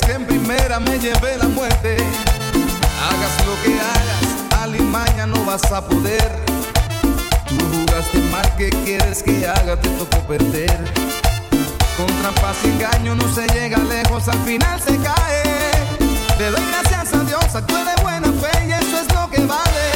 que en primera me llevé la muerte. Hagas lo que hagas, Alimaña no vas a poder. Tú jugaste mal, que quieres que haga? Te tocó perder. Con trampas y engaño no se llega lejos, al final se cae. Te doy gracias a Dios, actúe de buena fe y eso es lo que vale.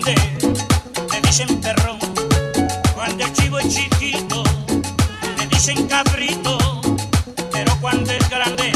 grande, dicen perrón. Cuando el chivo es chiquito, me dicen cabrito. Pero cuando es grande,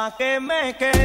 Pensaba que me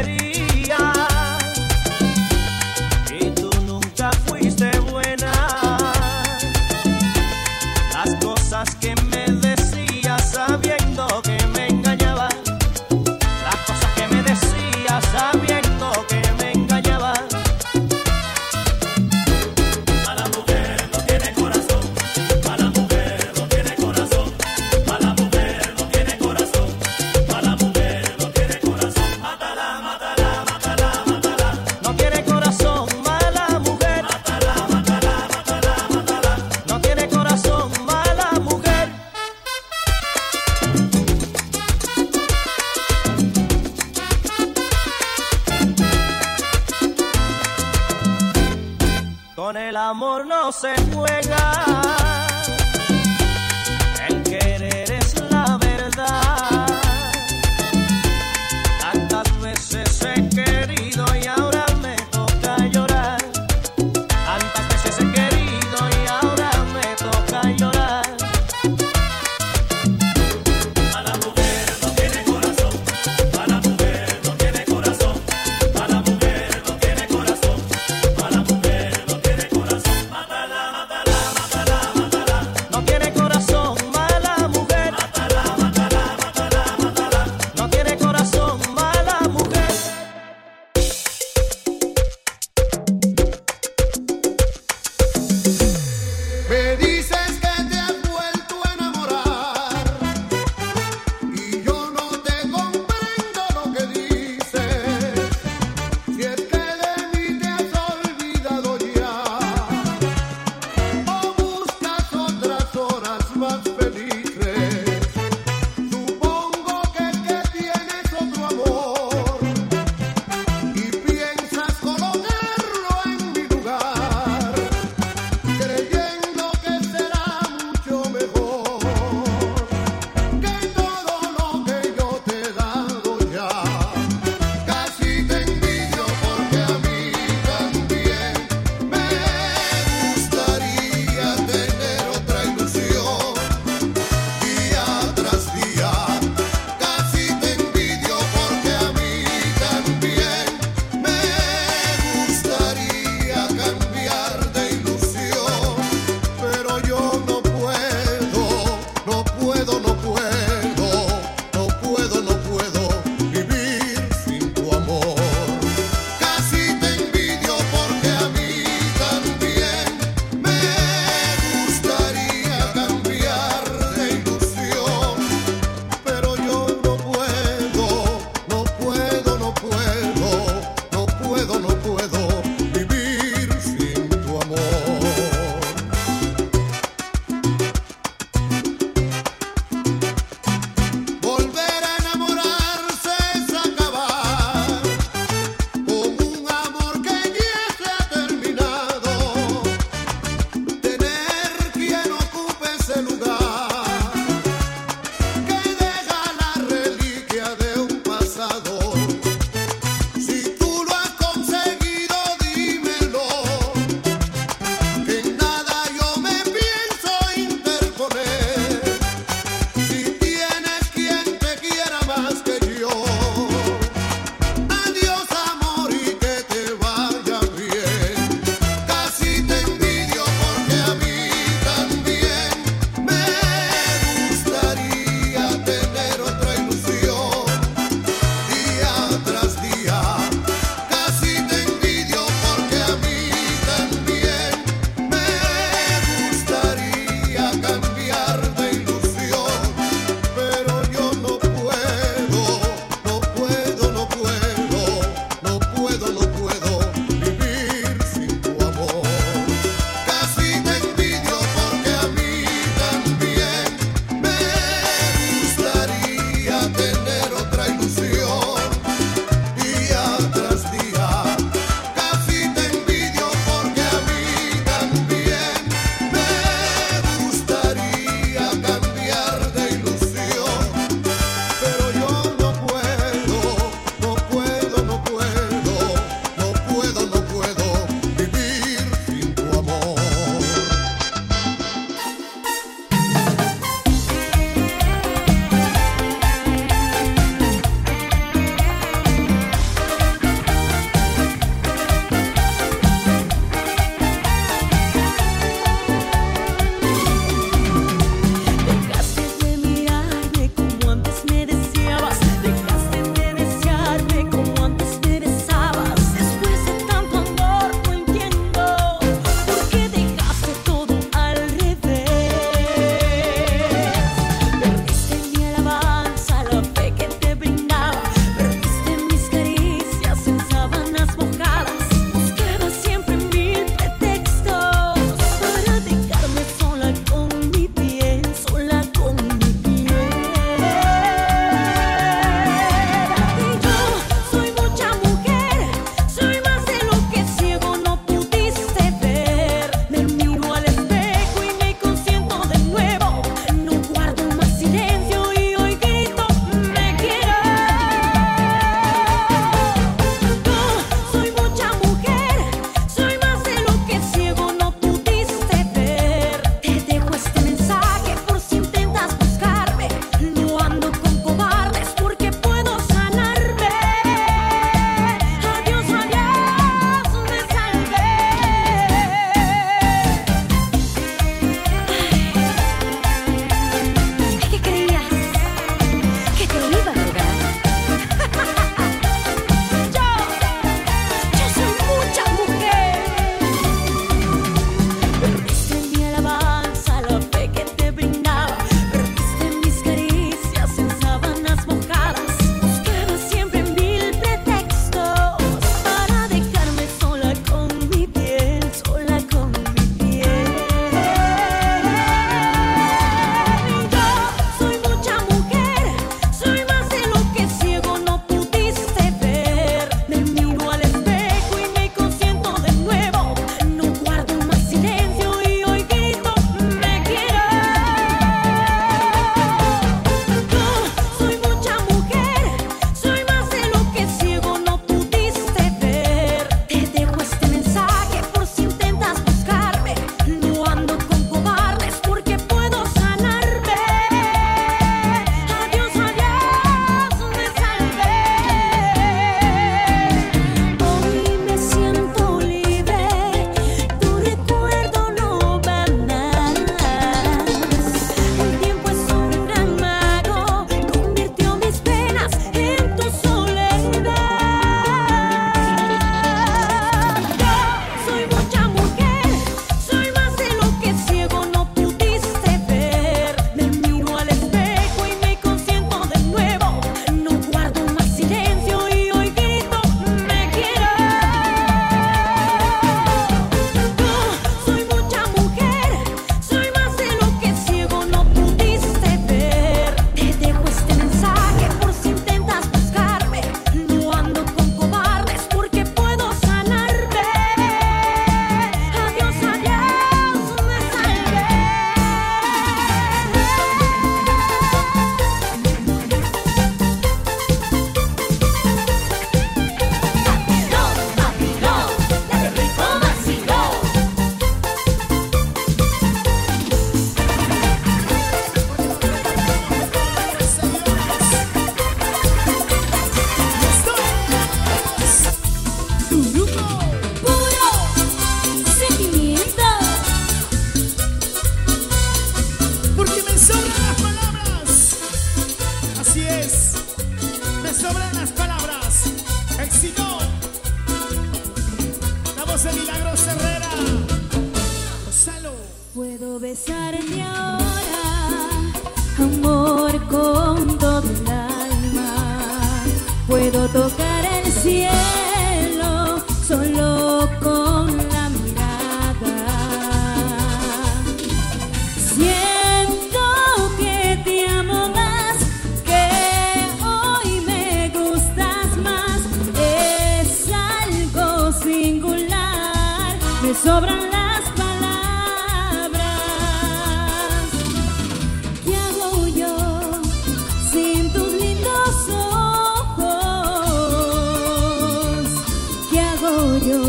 yo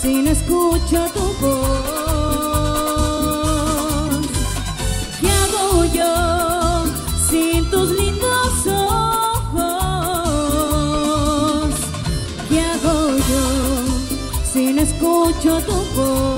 si no escucho tu voz? ¿Qué hago yo sin tus lindos ojos? ¿Qué hago yo si no escucho tu voz?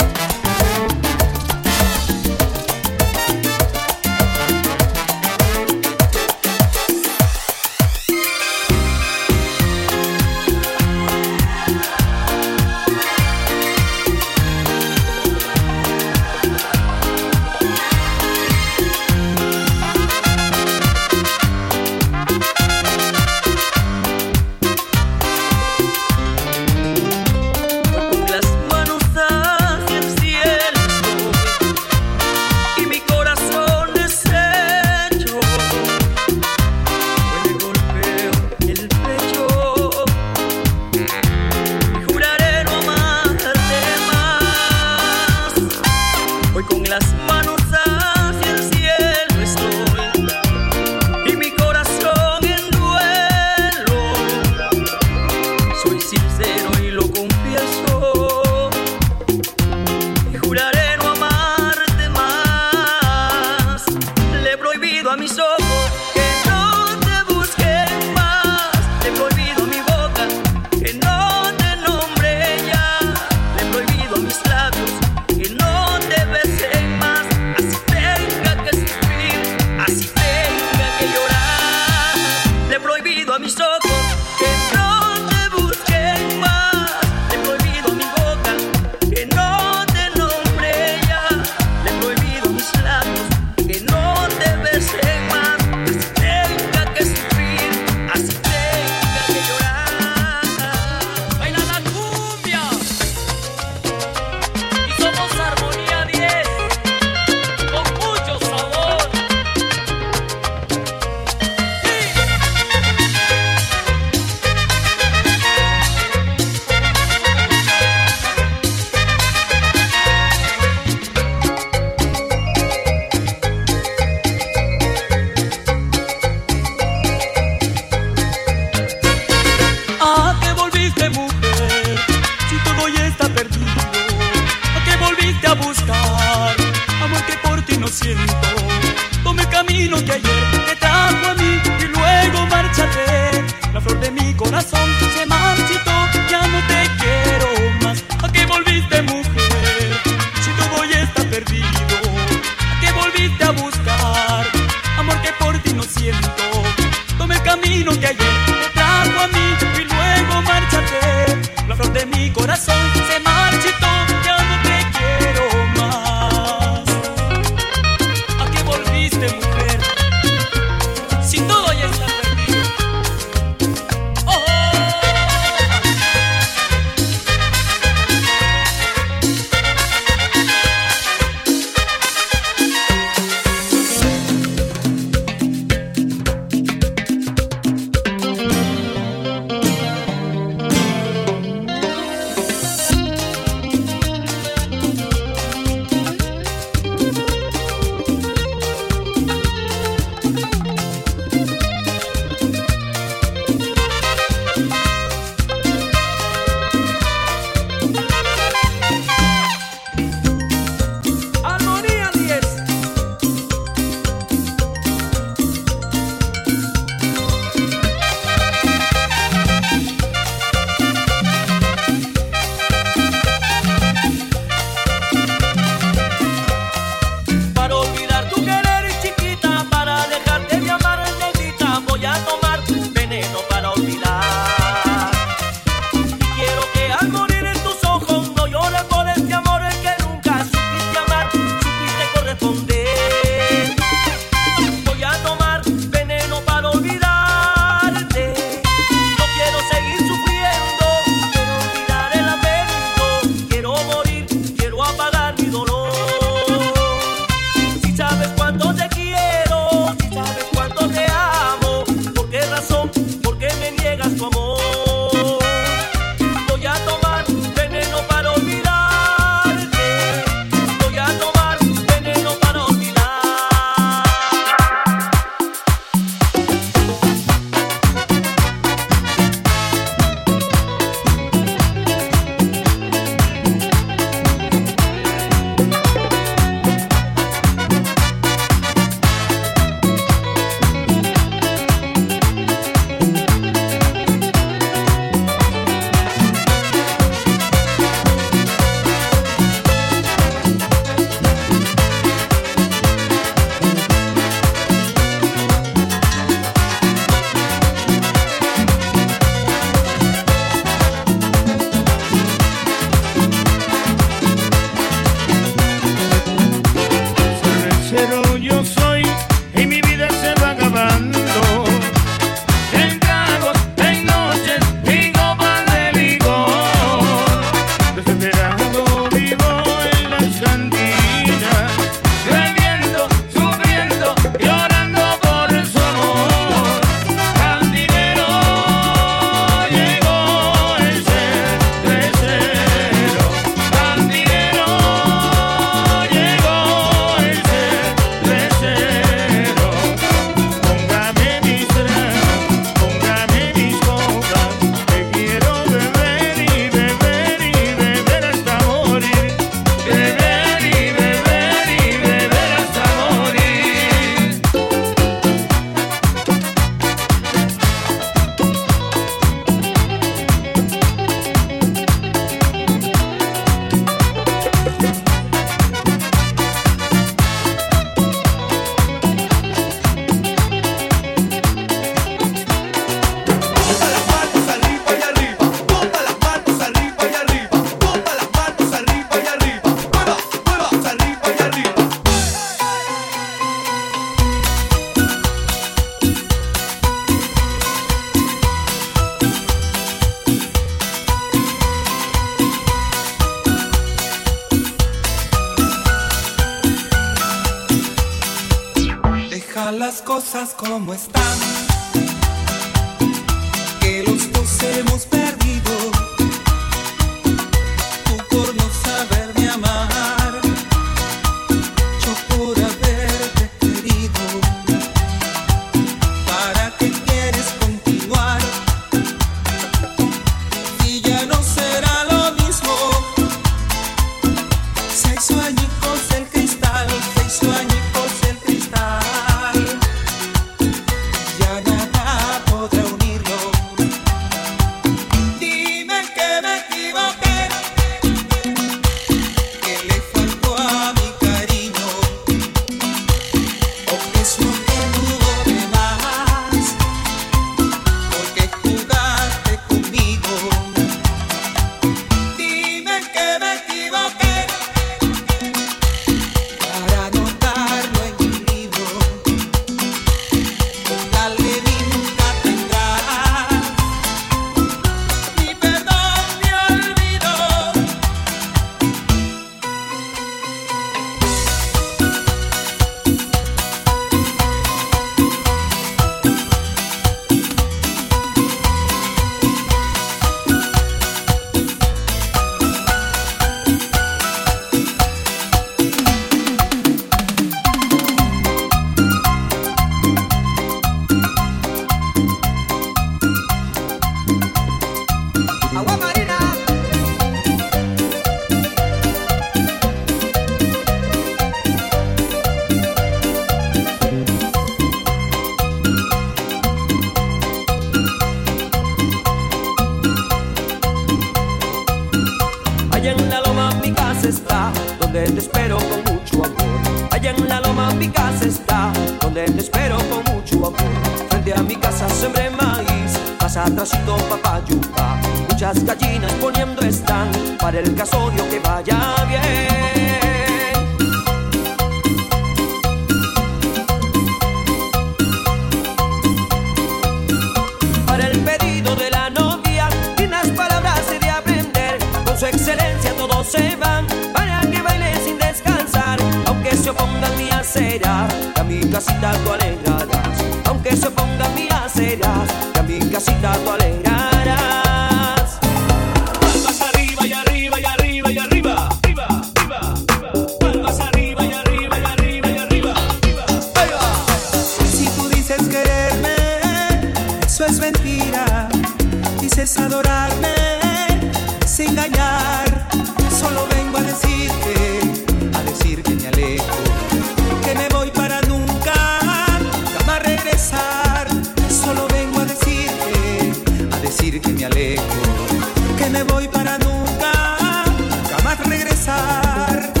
Regresar.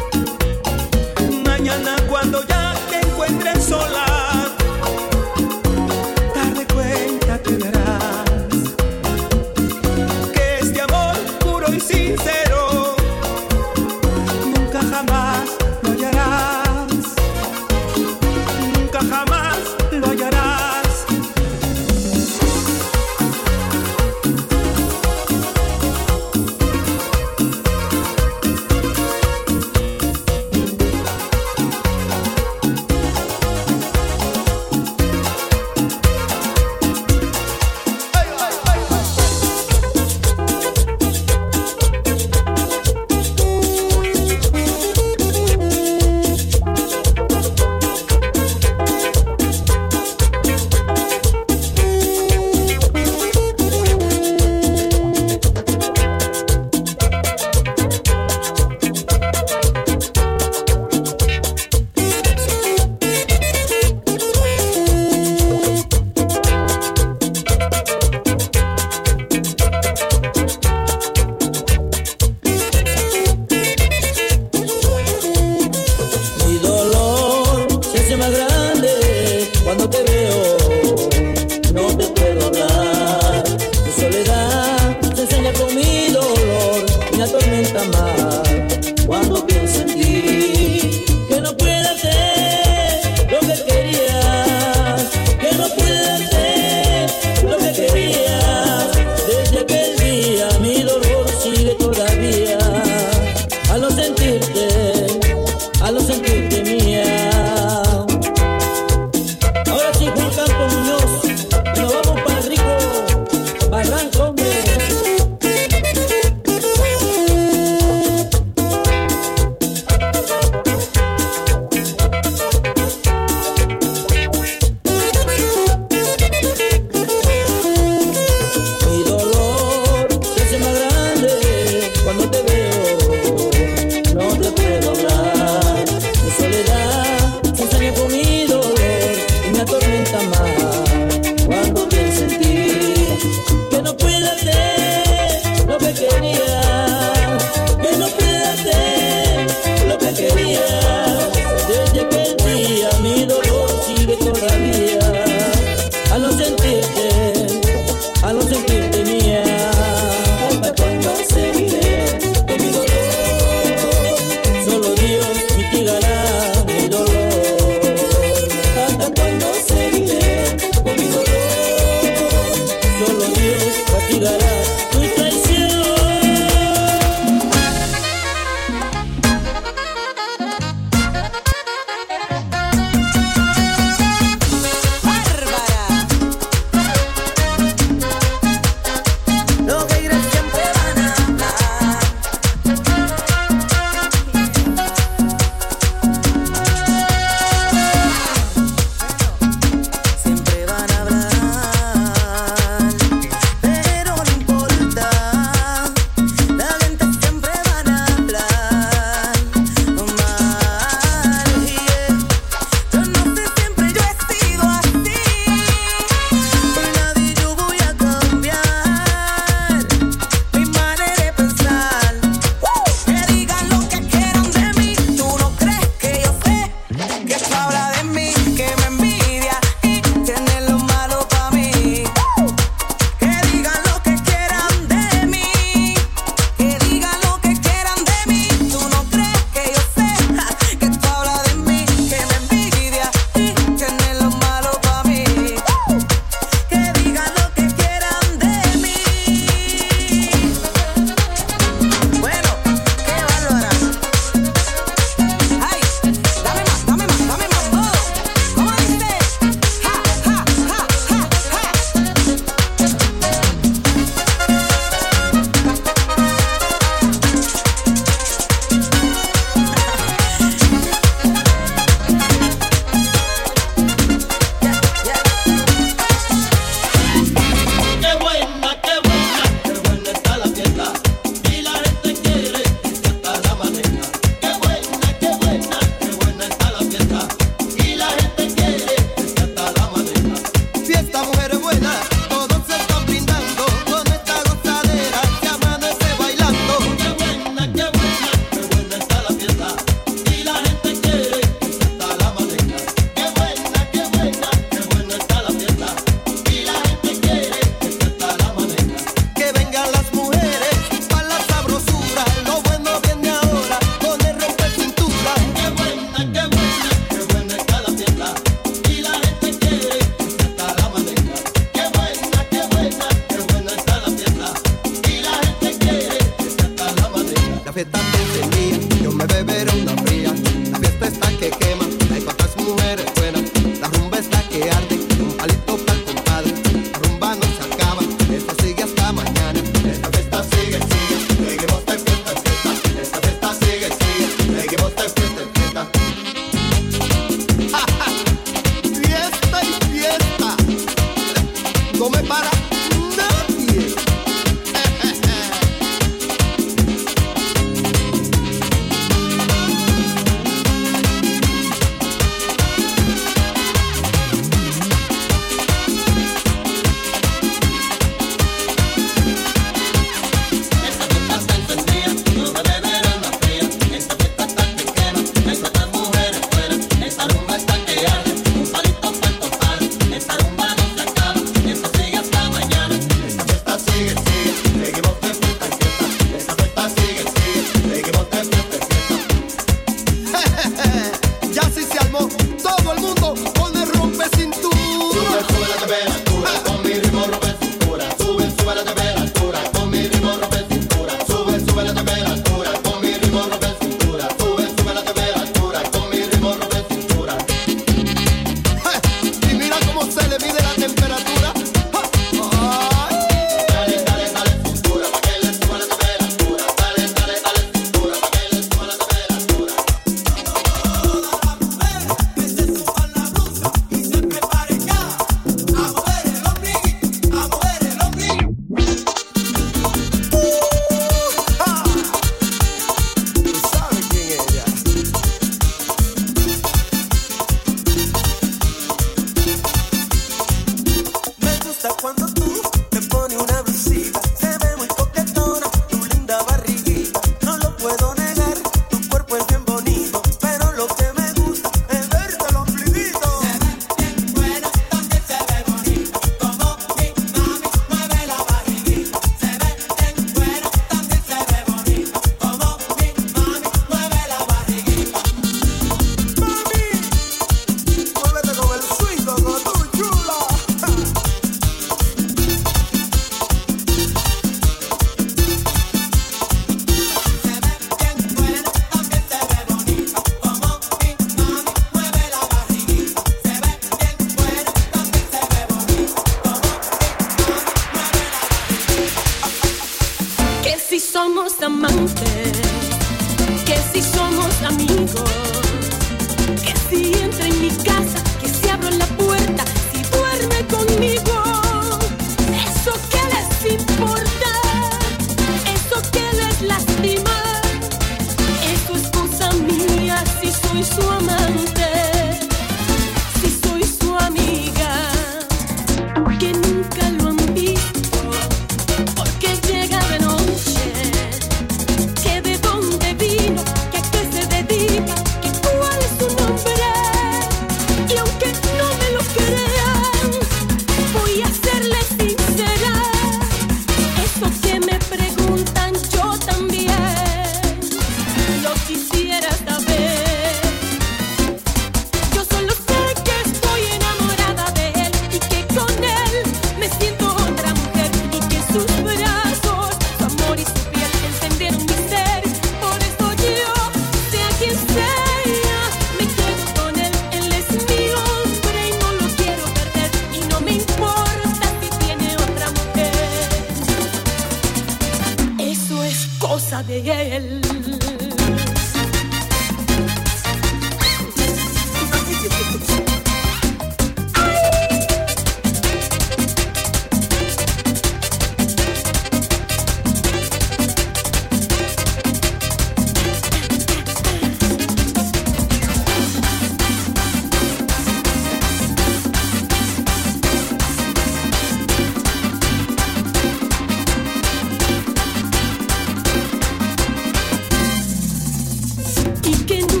Y que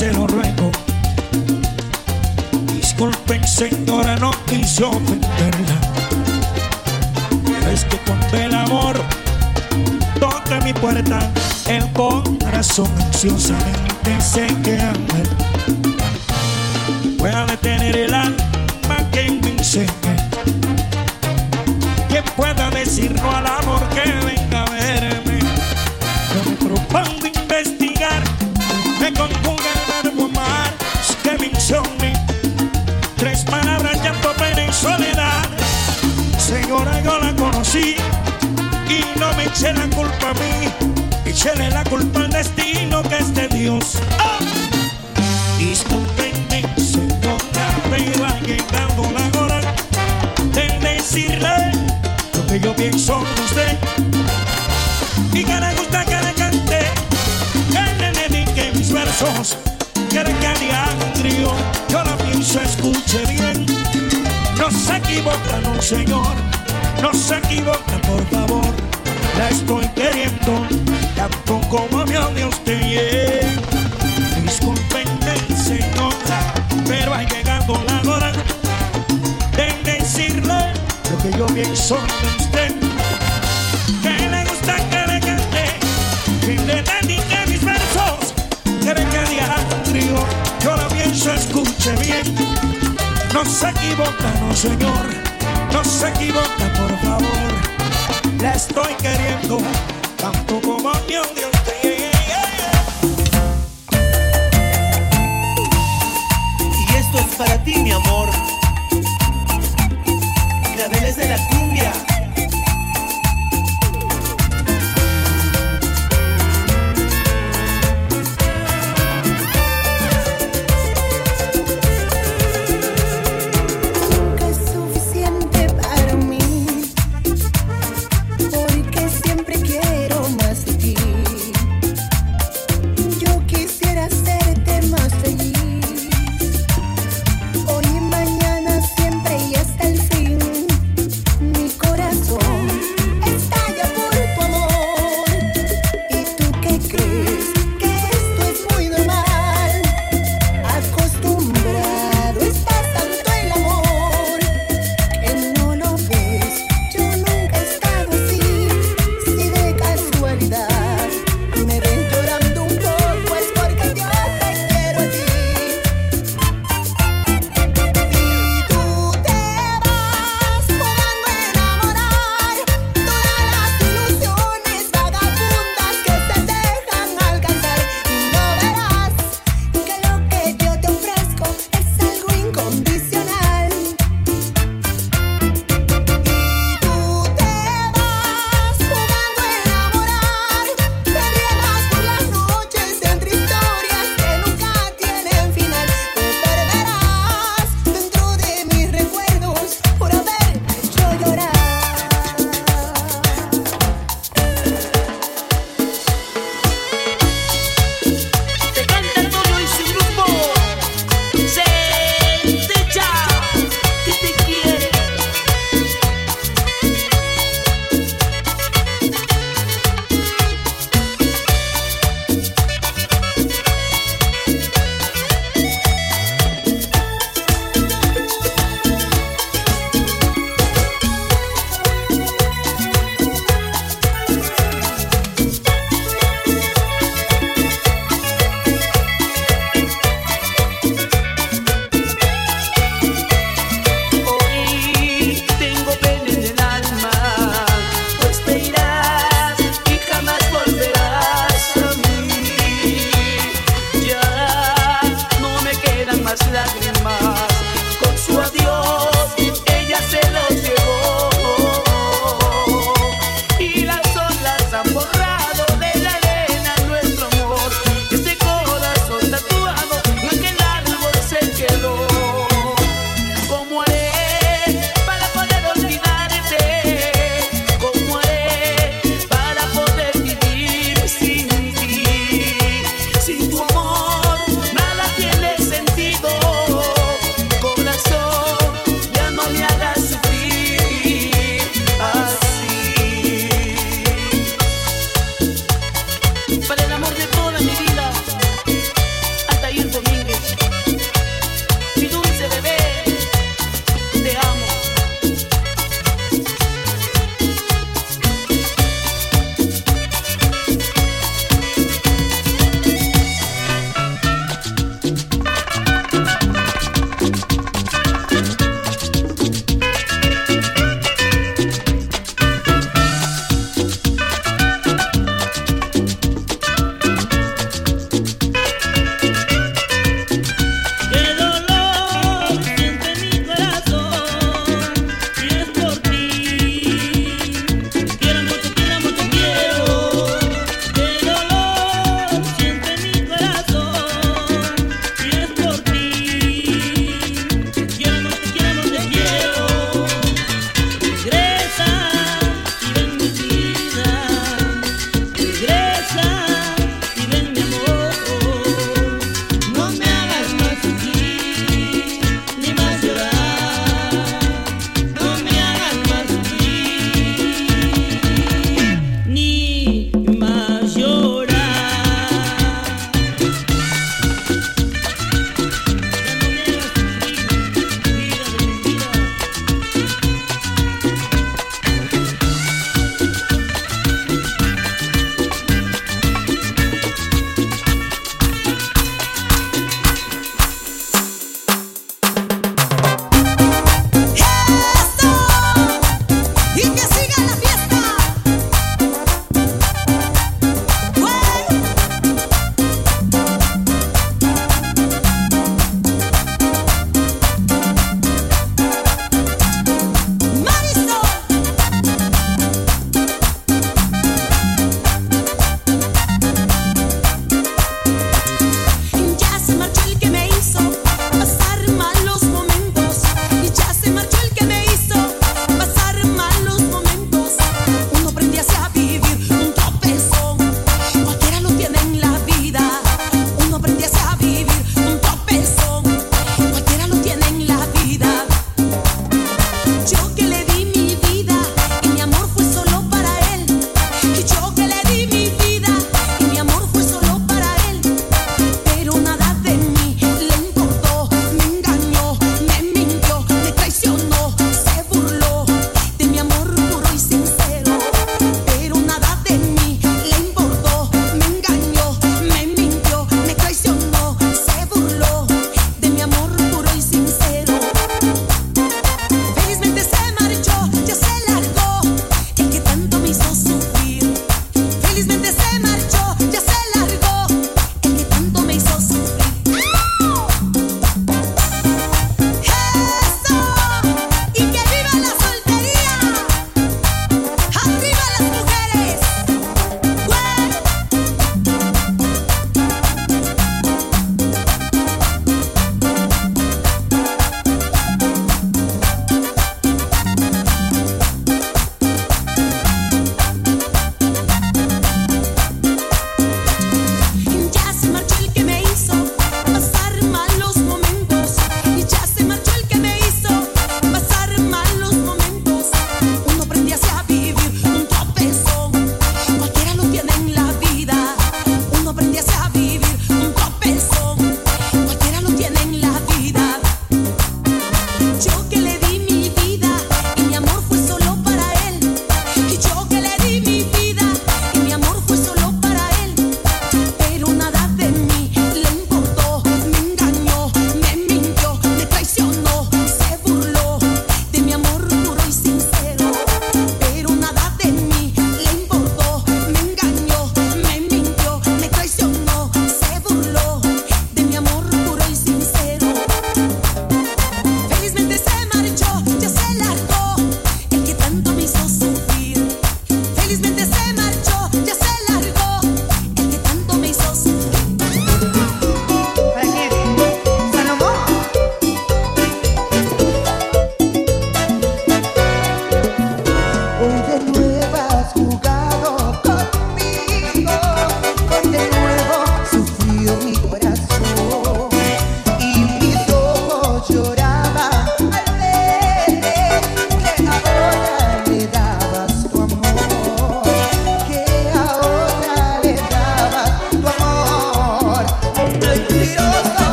se lo ruego. Disculpen, señora, no quise ofenderla. Pero es que cuando el amor toca mi puerta, el corazón ansiosamente se